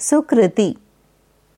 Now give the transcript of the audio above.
सुकृति।